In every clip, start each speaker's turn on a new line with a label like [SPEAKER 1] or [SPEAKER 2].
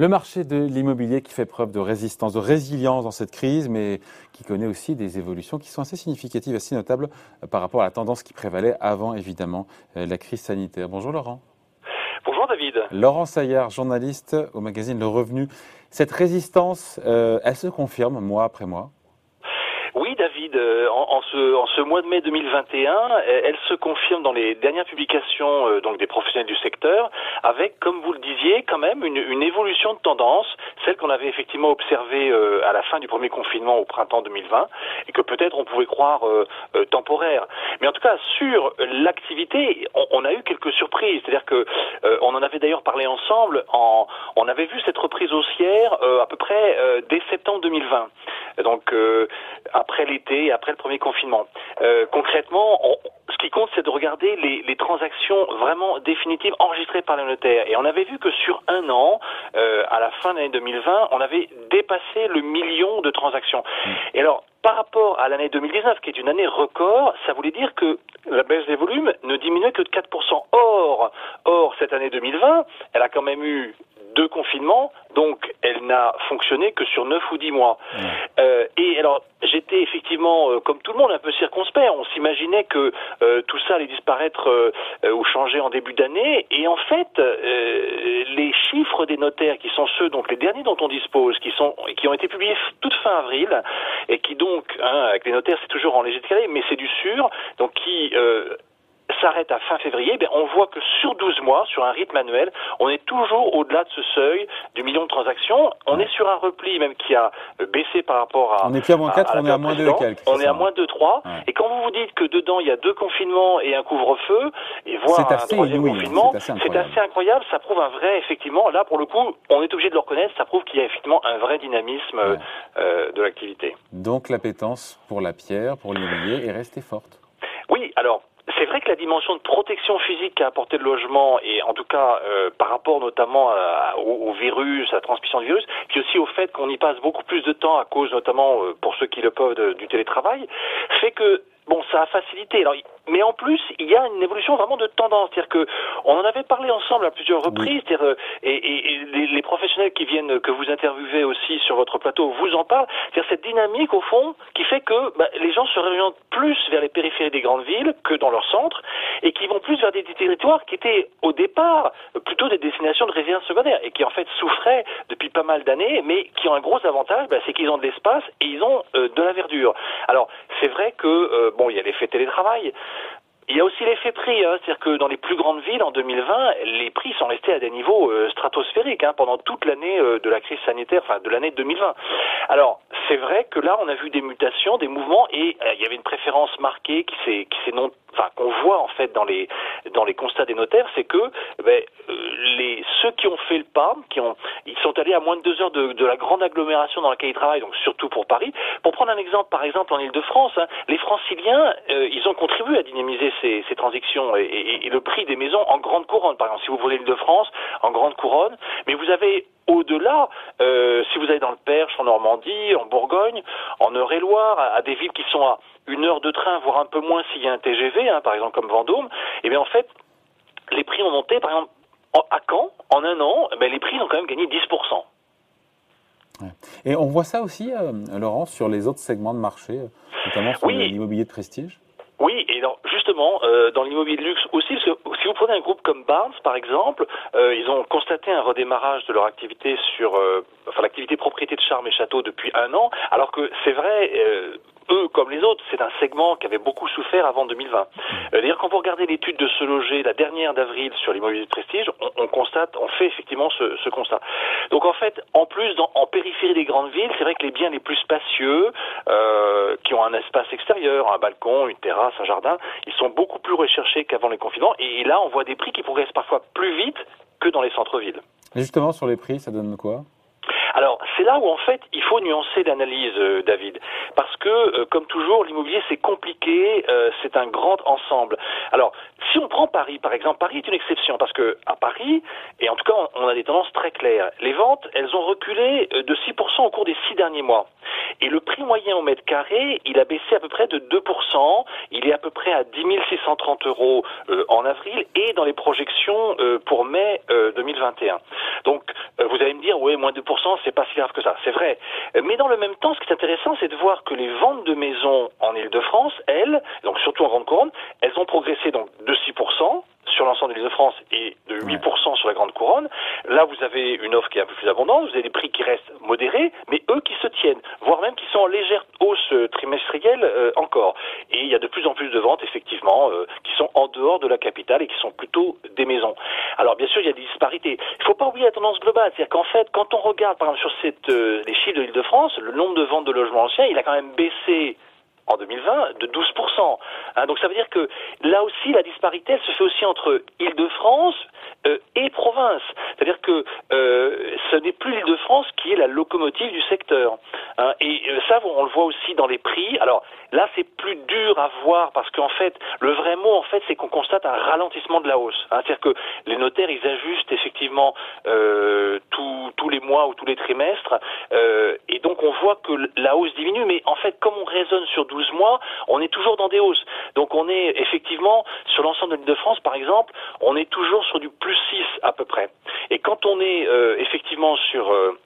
[SPEAKER 1] Le marché de l'immobilier qui fait preuve de résistance, de résilience dans cette crise, mais qui connaît aussi des évolutions qui sont assez significatives, assez notables euh, par rapport à la tendance qui prévalait avant, évidemment, euh, la crise sanitaire. Bonjour Laurent.
[SPEAKER 2] Bonjour David.
[SPEAKER 1] Laurent Saillard, journaliste au magazine Le Revenu. Cette résistance, euh, elle se confirme mois après mois?
[SPEAKER 2] Oui, David, euh, en, ce, mois de mai 2021, elle se confirme dans les dernières publications euh, donc des professionnels du secteur, avec, comme vous le disiez, quand même une, évolution de tendance, celle qu'on avait effectivement observée euh, à la fin du premier confinement au printemps 2020, et que peut-être on pouvait croire temporaire. Mais en tout cas, sur l'activité, on, a eu quelques surprises. C'est-à-dire que on en avait d'ailleurs parlé ensemble. on avait vu cette reprise haussière à peu près dès septembre 2020. Donc après l'été, après le premier confinement. Euh, concrètement, ce qui compte, c'est de regarder les, transactions vraiment définitives enregistrées par les notaires. Et on avait vu que sur un an, euh, à la fin de l'année 2020, on avait dépassé le million de transactions. Mmh. Et alors, par rapport à l'année 2019, qui est une année record, ça voulait dire que la baisse des volumes ne diminuait que de 4%. Or, or cette année 2020, elle a quand même eu deux confinements, donc elle n'a fonctionné que sur neuf ou dix mois. Euh, et alors, j'étais effectivement, euh, comme tout le monde, un peu circonspect. On s'imaginait que euh, tout ça allait disparaître ou changer en début d'année. Et en fait, les chiffres des notaires, qui sont ceux, donc les derniers dont on dispose, qui sont, qui ont été publiés toute fin avril, et qui donc, hein, avec les notaires, c'est toujours en léger décalé, mais c'est du sûr, donc qui s'arrête à fin février, ben on voit que sur 12 mois, sur un rythme annuel, on est toujours au-delà de ce seuil du million de transactions. On est sur un repli même qui a baissé par rapport à.
[SPEAKER 1] On est plus à moins 4, on est à moins 2 quelques.
[SPEAKER 2] On est à moins 2, 3. Et quand vous vous dites que dedans, il y a deux confinements et un couvre-feu, et voire un troisième confinement, c'est assez, incroyable. Ça prouve un vrai, effectivement, là, pour le coup, on est obligé de le reconnaître, ça prouve qu'il y a effectivement un vrai dynamisme euh, de l'activité.
[SPEAKER 1] Donc l'appétence pour la pierre, pour l'immobilier est restée forte.
[SPEAKER 2] Oui, alors c'est vrai que la dimension de protection physique qu'a apporté le logement, et en tout cas euh, par rapport notamment au, virus, à la transmission du virus, puis aussi au fait qu'on y passe beaucoup plus de temps à cause notamment, euh, pour ceux qui le peuvent, du télétravail, fait que bon, ça a facilité. Mais en plus, il y a une évolution vraiment de tendance. C'est-à-dire que on en avait parlé ensemble à plusieurs reprises. Euh, et, et, les, professionnels qui viennent, que vous interviewez aussi sur votre plateau, vous en parlent. C'est-à-dire cette dynamique au fond qui fait que bah, les gens se réorientent plus vers les périphéries des grandes villes que dans leur centre, et qui vont plus vers des territoires qui étaient au départ plutôt des destinations de résidence secondaire et qui en fait souffraient depuis pas mal d'années, mais qui ont un gros avantage, bah, c'est qu'ils ont de l'espace et ils ont euh, de la verdure. Alors c'est vrai que euh, bon, il y a l'effet télétravail. Il y a aussi l'effet prix, hein. c'est-à-dire que dans les plus grandes villes en 2020, les prix sont restés à des niveaux euh, stratosphériques hein, pendant toute l'année euh, de la crise sanitaire, enfin de l'année 2020. Alors c'est vrai que là on a vu des mutations, des mouvements et euh, il y avait une préférence marquée qui s'est qui s'est non enfin qu'on voit en fait dans les dans les constats des notaires, c'est que ben, les ceux qui ont fait le pas, qui ont ils sont allés à moins de deux heures de, la grande agglomération dans laquelle ils travaillent, donc surtout pour Paris. Pour prendre un exemple, par exemple en Île-de-France, hein, les Franciliens, ils ont contribué à dynamiser ces, ces transactions et, et, le prix des maisons en grande couronne. Par exemple, si vous voulez l'Île-de-France, en grande couronne, mais vous avez au-delà, euh, si vous allez dans le Perche, en Normandie, en Bourgogne, en Eure-et-Loire, à, des villes qui sont à une heure de train, voire un peu moins s'il y a un TGV, hein, par exemple comme Vendôme, eh bien en fait, les prix ont monté, par exemple, à Caen, en un an, eh les prix ont quand même gagné 10%.
[SPEAKER 1] Et on voit ça aussi, euh, Laurent, sur les autres segments de marché, notamment sur l'immobilier de prestige?
[SPEAKER 2] Oui, et justement, euh, dans l'immobilier de luxe aussi, parce que vous prenez un groupe comme Barnes, par exemple, euh, ils ont constaté un redémarrage de leur activité sur, euh, enfin l'activité propriété de charme et château depuis un an, alors que c'est vrai, eux comme les autres, c'est un segment qui avait beaucoup souffert avant 2020. D'ailleurs, quand vous regardez l'étude de Se Loger, la dernière d'avril sur l'immobilier de prestige, on, constate, on fait effectivement ce, constat. Donc en fait, en plus, en périphérie des grandes villes, c'est vrai que les biens les plus spacieux, euh, qui ont un espace extérieur, un balcon, une terrasse, un jardin, ils sont beaucoup plus recherchés qu'avant les confinements. Et là, on voit des prix qui progressent parfois plus vite que dans les centres-villes.
[SPEAKER 1] Justement, sur les prix, ça donne quoi?
[SPEAKER 2] Alors c'est là où en fait il faut nuancer l'analyse, euh, David, parce que euh, comme toujours l'immobilier c'est compliqué, euh, c'est un grand ensemble. Alors si on prend Paris par exemple, Paris est une exception parce que à Paris, et en tout cas on a des tendances très claires, les ventes elles ont reculé de 6% au cours des six derniers mois. Et le prix moyen au mètre carré, il a baissé à peu près de 2%. Il est à peu près à 10 630 euros en avril et dans les projections pour mai 2021. Donc vous allez me dire, oui, moins 2%, c'est pas si grave que ça. C'est vrai. Mais dans le même temps, ce qui est intéressant, c'est de voir que les ventes de maisons en Ile-de-France, elles, donc surtout en grande couronne, elles ont progressé donc de 6% sur l'ensemble de l'Île-de-France et de 8% sur la Grande Couronne. Là, vous avez une offre qui est un peu plus abondante, vous avez des prix qui restent modérés, mais eux qui se tiennent, voire même qui sont en légère hausse euh, trimestrielle euh, encore. Et il y a de plus en plus de ventes, effectivement, euh, qui sont en dehors de la capitale et qui sont plutôt des maisons. Alors, bien sûr, il y a des disparités. Il ne faut pas oublier la tendance globale, c'est-à-dire qu'en fait, quand on regarde, par exemple, sur cette, les chiffres de l'Île-de-France, le nombre de ventes de logements anciens, il a quand même baissé en 2020 de 12%. Hein, donc ça veut dire que là aussi, la disparité, se fait aussi entre Île-de-France euh, et province. C'est-à-dire que euh, ce n'est plus l'Île-de-France qui est la locomotive du secteur. Hein, et euh, ça, on le voit aussi dans les prix. Alors là, c'est plus dur à voir parce qu'en fait, le vrai mot, en fait, c'est qu'on constate un ralentissement de la hausse. Hein, C'est-à-dire que les notaires, ils ajustent effectivement tous les mois ou tous les trimestres. Et donc, on voit que la hausse diminue. Mais en fait, comme on raisonne sur 12 mois, on est toujours dans des hausses. Donc, on est effectivement, sur l'ensemble de l'île de France, par exemple, on est toujours sur du plus 6 à peu près. Et quand on est euh, effectivement sur... Euh,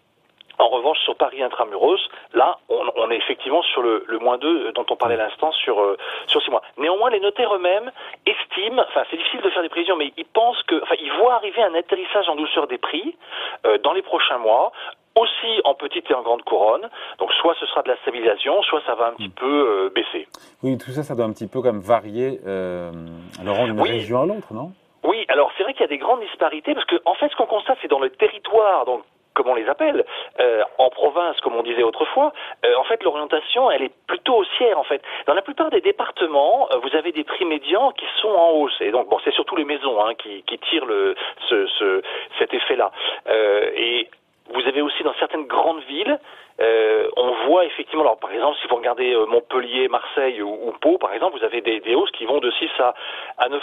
[SPEAKER 2] en revanche, sur Paris intramuros, là, on, est effectivement sur le, moins 2 dont on parlait l'instant sur, euh, sur 6 mois. Néanmoins, les notaires eux-mêmes estiment, enfin c'est difficile de faire des prévisions, mais ils pensent que, enfin ils voient arriver un atterrissage en douceur des prix dans les prochains mois, aussi en petite et en grande couronne. Donc soit ce sera de la stabilisation, soit ça va un petit hmm. peu baisser.
[SPEAKER 1] Oui, tout ça, ça doit un petit peu comme varier euh, alors d'une région à l'autre, non?
[SPEAKER 2] Oui, alors c'est vrai qu'il y a des grandes disparités parce que en fait ce qu'on constate c'est dans le territoire, donc comme on les appelle, euh, en province, comme on disait autrefois, euh, en fait, l'orientation, elle est plutôt haussière, en fait. Dans la plupart des départements, euh, vous avez des prix médians qui sont en hausse. Et donc, bon, c'est surtout les maisons hein, qui, qui, tirent le, ce, ce, cet effet-là. et vous avez aussi dans certaines grandes villes, on voit effectivement, alors par exemple, si vous regardez Montpellier, Marseille ou, ou, Pau, par exemple, vous avez des, des hausses qui vont de 6 à, à 9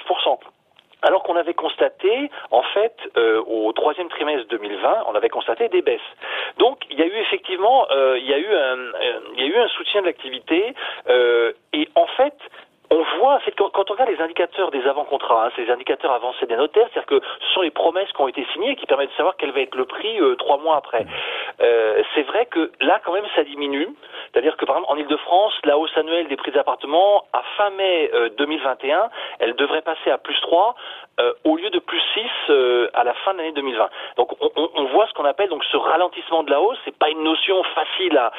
[SPEAKER 2] alors qu'on avait constaté, en fait, euh, au troisième trimestre 2020, on avait constaté des baisses. Donc, il y a eu effectivement, euh, il y a eu un, euh, il y a eu un soutien de l'activité, et en fait, on voit, c'est quand, on regarde les indicateurs des avant-contrats, hein, ces indicateurs avancés des notaires, c'est-à-dire que ce sont les promesses qui ont été signées qui permettent de savoir quel va être le prix euh, trois mois après. Euh, c'est vrai que là, quand même, ça diminue. C'est-à-dire que, par exemple, en Ile-de-France, la hausse annuelle des prix d'appartements, à fin mai 2021, euh, elle devrait passer à plus 3 au lieu de plus 6 à la fin de l'année 2020. Donc, on, voit ce qu'on appelle donc ce ralentissement de la hausse. C'est pas une notion facile à,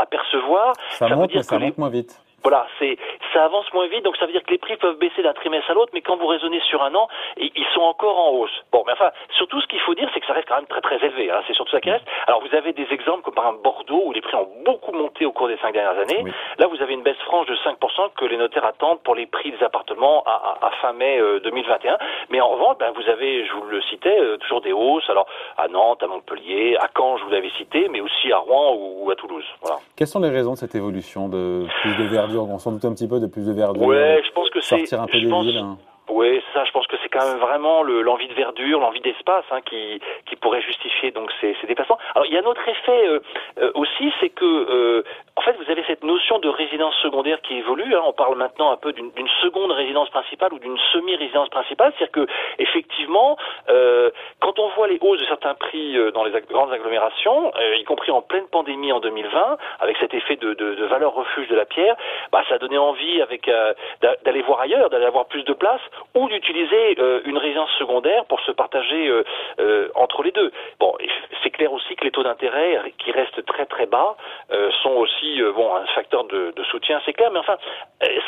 [SPEAKER 2] à, percevoir.
[SPEAKER 1] Ça, monte, mais ça monte moins vite.
[SPEAKER 2] Voilà, c'est ça avance moins vite, donc ça veut dire que les prix peuvent baisser d'un trimestre à l'autre, mais quand vous raisonnez sur un an, ils sont encore en hausse. Bon, mais enfin, surtout ce qu'il faut dire, c'est que ça reste quand même très très élevé. Hein, c'est surtout ça qui reste. Alors vous avez des exemples comme par exemple Bordeaux, où les prix ont beaucoup monté au cours des cinq dernières années. Là, vous avez une baisse franche de 5% que les notaires attendent pour les prix des appartements à, à, fin mai 2021. Euh, mais en revanche, ben, vous avez, je vous le citais, euh, toujours des hausses. Alors à Nantes, à Montpellier, à Caen, je vous l'avais cité, mais aussi à Rouen ou, à Toulouse. Voilà.
[SPEAKER 1] Quelles sont les raisons de cette évolution de plus de verdure On s'en doute un petit peu de plus de verdure.
[SPEAKER 2] Ouais, je pense que c'est.
[SPEAKER 1] Sortir un peu des villes. Hein.
[SPEAKER 2] Oui, ça. Je pense que c'est quand même vraiment l'envie de verdure, l'envie d'espace hein, qui, qui pourrait justifier donc ces, ces déplacements. Alors il y a un autre effet euh, euh, aussi, c'est que euh, en fait vous avez cette notion de résidence secondaire qui évolue. Hein. On parle maintenant un peu d'une seconde résidence principale ou d'une semi-résidence principale, c'est-à-dire que effectivement, quand on voit les hausses de certains prix dans les grandes agglomérations, y compris en pleine pandémie en 2020, avec cet effet de, de, de valeur refuge de la pierre, bah, ça a donné envie avec d'aller voir ailleurs, d'aller avoir plus de place ou d'utiliser euh, une résidence secondaire pour se partager euh, euh, entre les deux. Bon, clair aussi que les taux d'intérêt qui restent très très bas sont aussi aussi bon un facteur de, soutien, c'est clair, mais enfin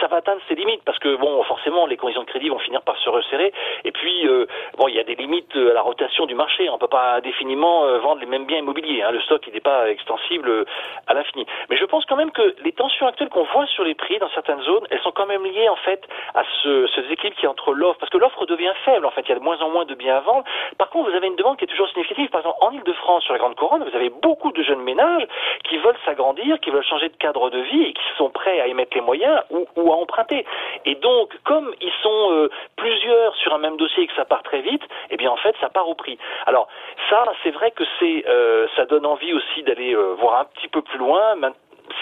[SPEAKER 2] ça va atteindre ses limites parce que bon forcément les conditions de crédit vont finir par se resserrer et puis bon il y a des limites à la rotation du marché, on peut pas définiment vendre les mêmes biens immobiliers, hein. le stock n'est pas extensible à l'infini. Mais je pense quand même que les tensions actuelles qu'on voit sur les prix dans certaines zones, elles sont quand même liées en fait à ce, ce déséquilibre qui est entre l'offre, parce que l'offre devient faible en fait, il y a de moins en moins de biens à vendre. Par contre, vous avez une demande qui est toujours significative. Par exemple, en Ile-de-France, sur la Grande Couronne, vous avez beaucoup de jeunes ménages qui veulent s'agrandir, qui veulent changer de cadre de vie et qui sont prêts à y mettre les moyens ou, ou à emprunter. Et donc, comme ils sont euh, plusieurs sur un même dossier et que ça part très vite, eh bien en fait, ça part au prix. Alors ça, c'est vrai que c'est, euh, ça donne envie aussi d'aller euh, voir un petit peu plus loin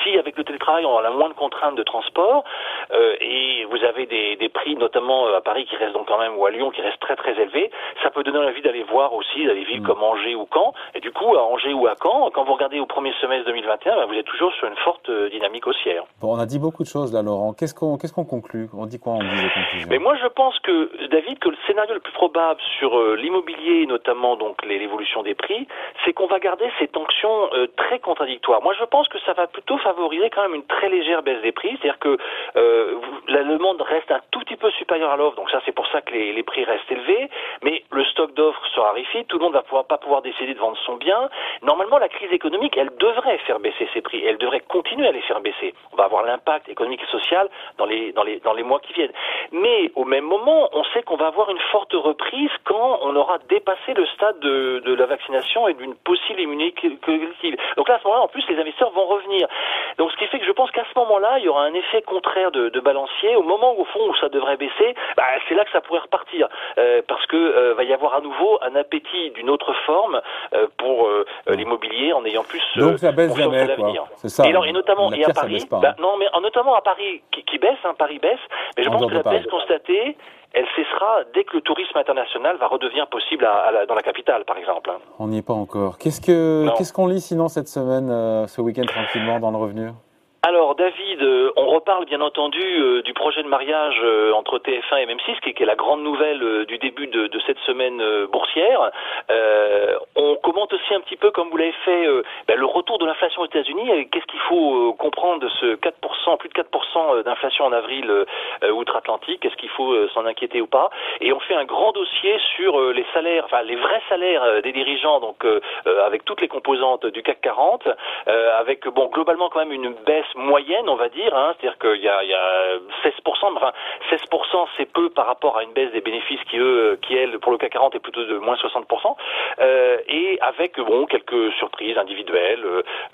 [SPEAKER 2] si avec le télétravail on a moins de contraintes de transport euh, et vous avez des, des, prix notamment euh, à Paris qui restent donc quand même ou à Lyon qui restent très très élevés, ça peut donner envie d'aller voir aussi des villes mm. comme Angers ou Caen. Et du coup à Angers ou à Caen, quand vous regardez au premier semestre 2021, bah, vous êtes toujours sur une forte euh, dynamique haussière.
[SPEAKER 1] Bon, on a dit beaucoup de choses là, Laurent. Qu'est-ce qu'on qu'est-ce qu'on conclut? On dit quoi en dit les
[SPEAKER 2] Mais moi je pense que David que le scénario le plus probable sur l'immobilier, notamment donc l'évolution des prix, c'est qu'on va garder ces tensions très contradictoires. Moi je pense que ça va plutôt favoriser quand même une très légère baisse des prix, c'est-à-dire que euh, la demande reste un tout petit peu supérieure à l'offre, donc ça c'est pour ça que les, les, prix restent élevés, mais le stock d'offres se raréfie, tout le monde va pouvoir, pas pouvoir décider de vendre son bien. Normalement, la crise économique, elle devrait faire baisser ses prix, elle devrait continuer à les faire baisser. On va avoir l'impact économique et social dans les, dans, les, dans les mois qui viennent. Mais au même moment, on sait qu'on va avoir une forte reprise quand on aura dépassé le stade de, de la vaccination et d'une possible immunité collective. Donc là, à ce moment-là, en plus, les investisseurs vont revenir. Donc ce qui fait que je pense qu'à ce moment-là, il y aura un effet contraire de, de, balancier. Au moment où, au fond où ça devrait baisser, bah, c'est là que ça pourrait repartir, euh, parce que euh, va y avoir à nouveau un appétit d'une autre forme euh, pour euh, l'immobilier en ayant plus
[SPEAKER 1] donc ça baisse jamais
[SPEAKER 2] C'est ça. Et, alors, et notamment et à Paris, bah, hein. non mais notamment à Paris qui, qui baisse, hein, Paris baisse, mais je pense que la baisse constatée elle cessera dès que le tourisme international va redevenir possible à, dans la capitale, par exemple.
[SPEAKER 1] On n'y est pas encore. Qu'est-ce que qu'est-ce qu'on lit sinon cette semaine, euh, ce week-end tranquillement dans le revenu?
[SPEAKER 2] Alors David, euh, on reparle bien entendu euh, du projet de mariage euh, entre TF1 et M6, qui, est la grande nouvelle du début de, cette semaine boursière. on commente aussi un petit peu, comme vous l'avez fait, ben, le retour de l'inflation aux États-Unis. Qu'est-ce qu'il faut comprendre de ce 4%, plus de 4% d'inflation en avril outre-Atlantique? Est-ce qu'il faut s'en inquiéter ou pas? Et on fait un grand dossier sur les salaires, enfin les vrais salaires des dirigeants, donc avec toutes les composantes du CAC 40, avec bon globalement quand même une baisse moyenne, on va dire, hein, c'est-à-dire qu'il y a, il y a 16%, enfin 16% c'est peu par rapport à une baisse des bénéfices qui eux, qui elle pour le CAC 40 est plutôt de moins 60%, euh, et avec bon quelques surprises individuelles,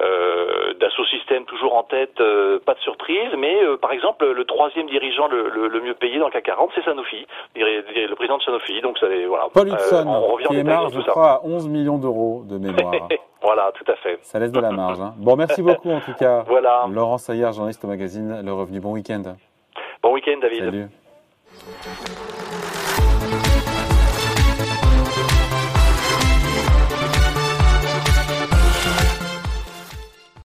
[SPEAKER 2] euh, Dassault Systèmes toujours en tête, euh, pas de surprise, mais euh, par exemple le troisième dirigeant le, le, mieux payé dans le CAC 40 c'est Sanofi, le président de Sanofi, donc ça voilà.
[SPEAKER 1] Paul Hudson, on revient qui est marge, je crois, à 11 millions d'euros de mémoire.
[SPEAKER 2] Voilà, tout à fait.
[SPEAKER 1] Ça laisse de la marge. Hein. Bon, merci beaucoup en tout cas. voilà. Laurent Saillard, journaliste au magazine Le Revenu. Bon week-end.
[SPEAKER 2] Bon week-end, David.
[SPEAKER 1] Salut.